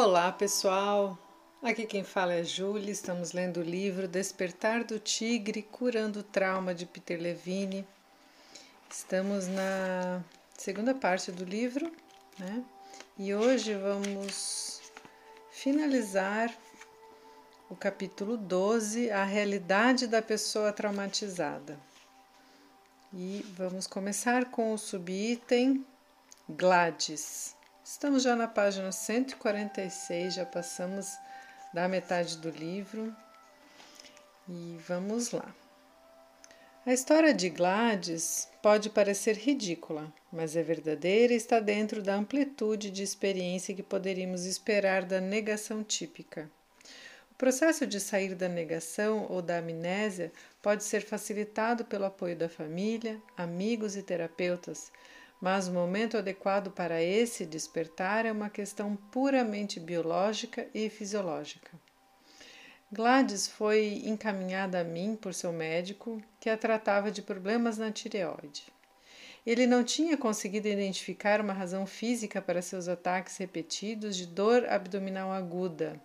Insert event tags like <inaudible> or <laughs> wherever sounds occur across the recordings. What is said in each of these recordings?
Olá, pessoal. Aqui quem fala é Júlia. Estamos lendo o livro Despertar do Tigre, curando o trauma de Peter Levine. Estamos na segunda parte do livro, né? E hoje vamos finalizar o capítulo 12, a realidade da pessoa traumatizada. E vamos começar com o subitem Gladys. Estamos já na página 146, já passamos da metade do livro e vamos lá. A história de Gladys pode parecer ridícula, mas é verdadeira e está dentro da amplitude de experiência que poderíamos esperar da negação típica. O processo de sair da negação ou da amnésia pode ser facilitado pelo apoio da família, amigos e terapeutas, mas o momento adequado para esse despertar é uma questão puramente biológica e fisiológica. Gladys foi encaminhada a mim por seu médico, que a tratava de problemas na tireoide. Ele não tinha conseguido identificar uma razão física para seus ataques repetidos de dor abdominal aguda.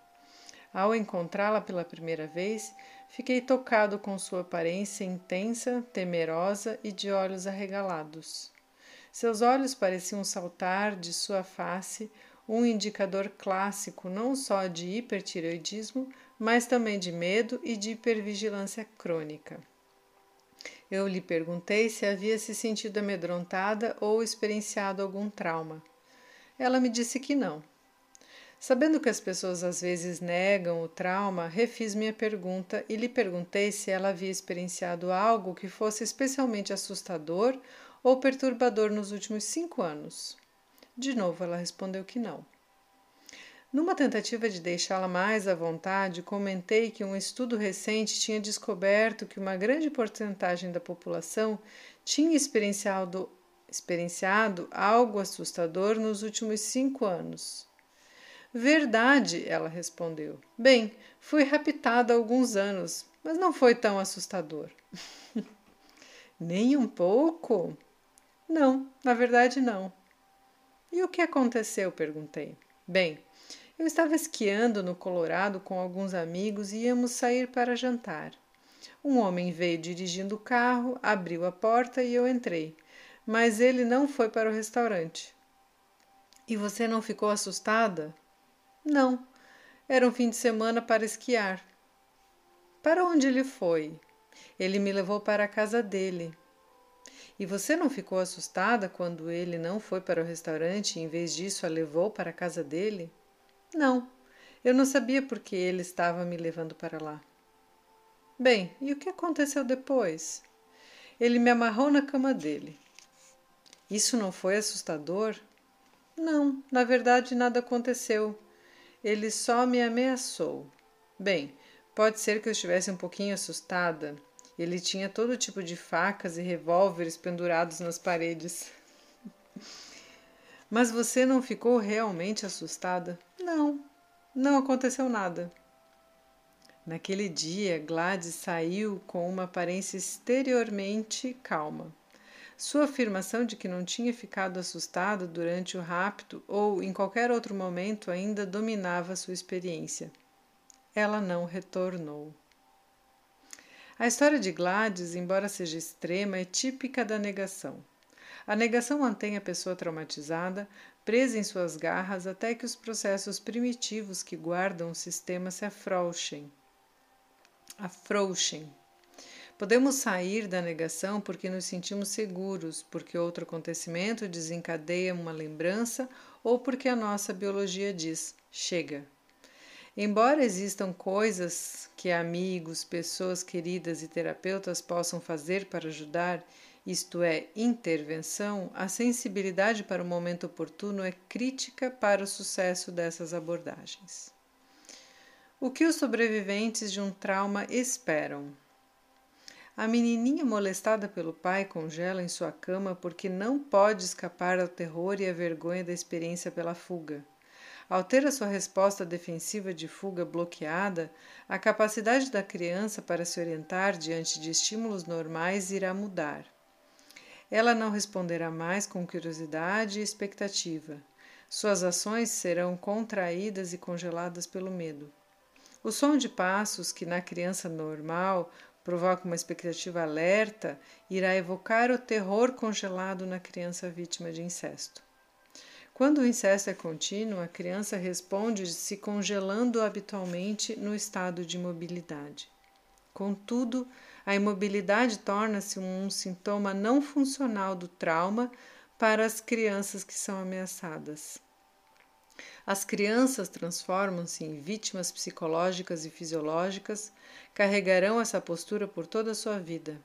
Ao encontrá-la pela primeira vez, fiquei tocado com sua aparência intensa, temerosa e de olhos arregalados. Seus olhos pareciam saltar de sua face, um indicador clássico não só de hipertireoidismo, mas também de medo e de hipervigilância crônica. Eu lhe perguntei se havia se sentido amedrontada ou experienciado algum trauma. Ela me disse que não. Sabendo que as pessoas às vezes negam o trauma, refiz minha pergunta e lhe perguntei se ela havia experienciado algo que fosse especialmente assustador ou perturbador nos últimos cinco anos? De novo, ela respondeu que não. Numa tentativa de deixá-la mais à vontade, comentei que um estudo recente tinha descoberto que uma grande porcentagem da população tinha experienciado, experienciado algo assustador nos últimos cinco anos. Verdade, ela respondeu. Bem, fui raptada há alguns anos, mas não foi tão assustador. <laughs> Nem um pouco? Não, na verdade não. E o que aconteceu? perguntei. Bem, eu estava esquiando no Colorado com alguns amigos e íamos sair para jantar. Um homem veio dirigindo o carro, abriu a porta e eu entrei, mas ele não foi para o restaurante. E você não ficou assustada? Não. Era um fim de semana para esquiar. Para onde ele foi? Ele me levou para a casa dele. E você não ficou assustada quando ele não foi para o restaurante e, em vez disso, a levou para a casa dele? Não, eu não sabia por que ele estava me levando para lá. Bem, e o que aconteceu depois? Ele me amarrou na cama dele. Isso não foi assustador? Não, na verdade nada aconteceu. Ele só me ameaçou. Bem, pode ser que eu estivesse um pouquinho assustada ele tinha todo tipo de facas e revólveres pendurados nas paredes. Mas você não ficou realmente assustada? Não, não aconteceu nada. Naquele dia, Gladys saiu com uma aparência exteriormente calma. Sua afirmação de que não tinha ficado assustada durante o rapto ou em qualquer outro momento ainda dominava sua experiência. Ela não retornou. A história de Gladys, embora seja extrema, é típica da negação. A negação mantém a pessoa traumatizada, presa em suas garras até que os processos primitivos que guardam o sistema se afrouxem. Afrouxem. Podemos sair da negação porque nos sentimos seguros, porque outro acontecimento desencadeia uma lembrança ou porque a nossa biologia diz: chega, Embora existam coisas que amigos, pessoas queridas e terapeutas possam fazer para ajudar, isto é, intervenção, a sensibilidade para o momento oportuno é crítica para o sucesso dessas abordagens. O que os sobreviventes de um trauma esperam? A menininha molestada pelo pai congela em sua cama porque não pode escapar ao terror e à vergonha da experiência pela fuga. Ao ter a sua resposta defensiva de fuga bloqueada, a capacidade da criança para se orientar diante de estímulos normais irá mudar. Ela não responderá mais com curiosidade e expectativa. Suas ações serão contraídas e congeladas pelo medo. O som de passos, que na criança normal provoca uma expectativa alerta, irá evocar o terror congelado na criança vítima de incesto. Quando o incesto é contínuo, a criança responde se congelando habitualmente no estado de imobilidade. Contudo, a imobilidade torna-se um sintoma não funcional do trauma para as crianças que são ameaçadas. As crianças transformam-se em vítimas psicológicas e fisiológicas, carregarão essa postura por toda a sua vida.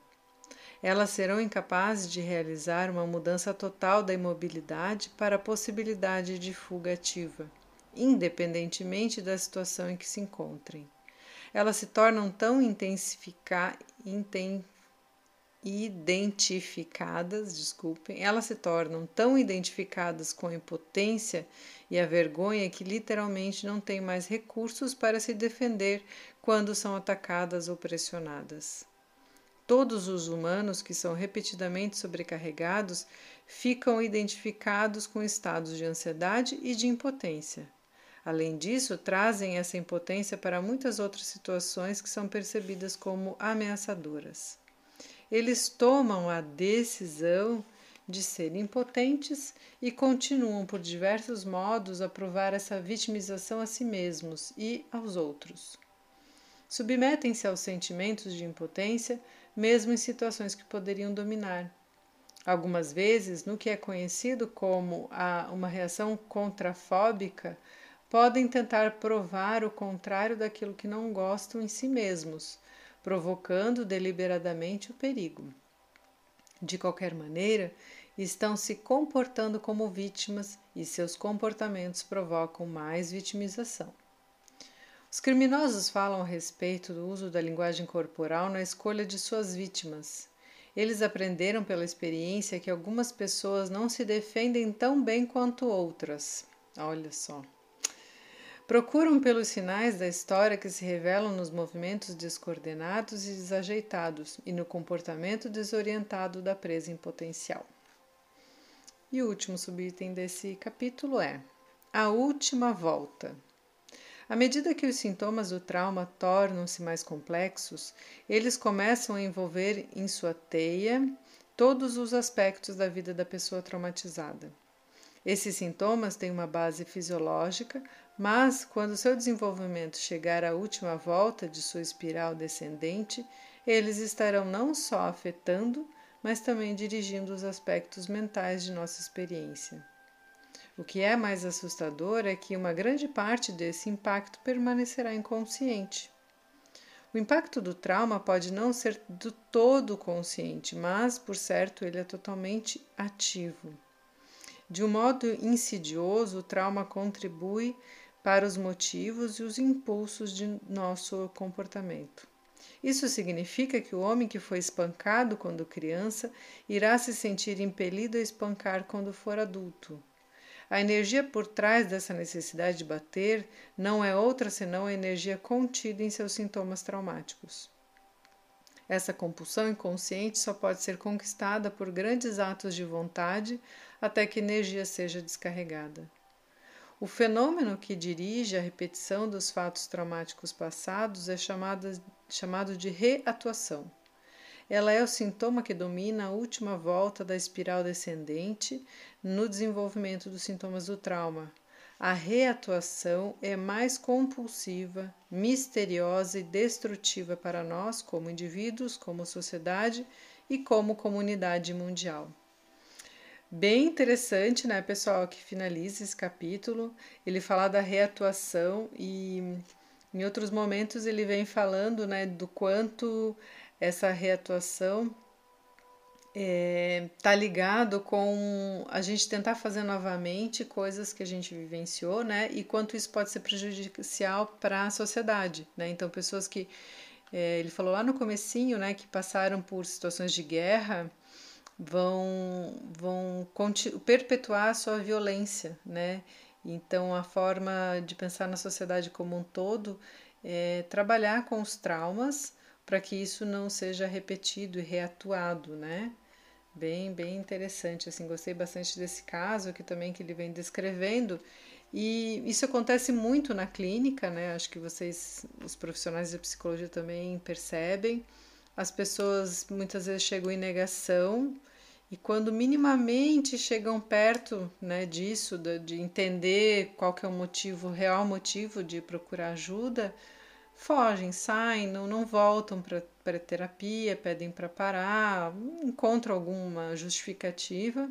Elas serão incapazes de realizar uma mudança total da imobilidade para a possibilidade de fuga ativa, independentemente da situação em que se encontrem. Elas se tornam tão intensificadas identificadas, desculpem, elas se tornam tão identificadas com a impotência e a vergonha que literalmente não têm mais recursos para se defender quando são atacadas ou pressionadas. Todos os humanos que são repetidamente sobrecarregados ficam identificados com estados de ansiedade e de impotência. Além disso, trazem essa impotência para muitas outras situações que são percebidas como ameaçadoras eles tomam a decisão de serem impotentes e continuam por diversos modos a provar essa vitimização a si mesmos e aos outros. Submetem-se aos sentimentos de impotência, mesmo em situações que poderiam dominar. Algumas vezes, no que é conhecido como a, uma reação contrafóbica, podem tentar provar o contrário daquilo que não gostam em si mesmos, provocando deliberadamente o perigo. De qualquer maneira, estão se comportando como vítimas e seus comportamentos provocam mais vitimização. Os criminosos falam a respeito do uso da linguagem corporal na escolha de suas vítimas. Eles aprenderam pela experiência que algumas pessoas não se defendem tão bem quanto outras. Olha só. Procuram pelos sinais da história que se revelam nos movimentos descoordenados e desajeitados e no comportamento desorientado da presa em potencial. E o último subitem desse capítulo é a última volta. À medida que os sintomas do trauma tornam-se mais complexos, eles começam a envolver em sua teia todos os aspectos da vida da pessoa traumatizada. Esses sintomas têm uma base fisiológica, mas quando seu desenvolvimento chegar à última volta de sua espiral descendente, eles estarão não só afetando, mas também dirigindo os aspectos mentais de nossa experiência. O que é mais assustador é que uma grande parte desse impacto permanecerá inconsciente. O impacto do trauma pode não ser do todo consciente, mas, por certo, ele é totalmente ativo. De um modo insidioso, o trauma contribui para os motivos e os impulsos de nosso comportamento. Isso significa que o homem que foi espancado quando criança irá se sentir impelido a espancar quando for adulto. A energia por trás dessa necessidade de bater não é outra senão a energia contida em seus sintomas traumáticos. Essa compulsão inconsciente só pode ser conquistada por grandes atos de vontade até que energia seja descarregada. O fenômeno que dirige a repetição dos fatos traumáticos passados é chamada, chamado de reatuação. Ela é o sintoma que domina a última volta da espiral descendente no desenvolvimento dos sintomas do trauma. A reatuação é mais compulsiva, misteriosa e destrutiva para nós, como indivíduos, como sociedade e como comunidade mundial. Bem interessante, né, pessoal, que finaliza esse capítulo. Ele fala da reatuação e em outros momentos ele vem falando, né, do quanto essa reatuação está é, ligado com a gente tentar fazer novamente coisas que a gente vivenciou, né, e quanto isso pode ser prejudicial para a sociedade, né. Então, pessoas que é, ele falou lá no comecinho, né, que passaram por situações de guerra vão, vão perpetuar a sua violência, né? Então, a forma de pensar na sociedade como um todo é trabalhar com os traumas para que isso não seja repetido e reatuado, né? bem, bem interessante, assim, gostei bastante desse caso que também que ele vem descrevendo. E isso acontece muito na clínica, né? Acho que vocês, os profissionais de psicologia também percebem. As pessoas muitas vezes chegam em negação e quando minimamente chegam perto né, disso, de, de entender qual que é o motivo, o real motivo de procurar ajuda, fogem, saem, não, não voltam para terapia, pedem para parar, encontram alguma justificativa,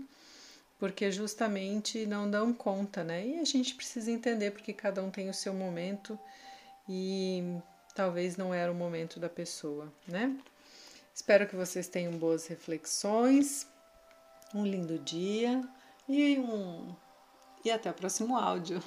porque justamente não dão conta, né? E a gente precisa entender porque cada um tem o seu momento e talvez não era o momento da pessoa, né? Espero que vocês tenham boas reflexões, um lindo dia e um e até o próximo áudio.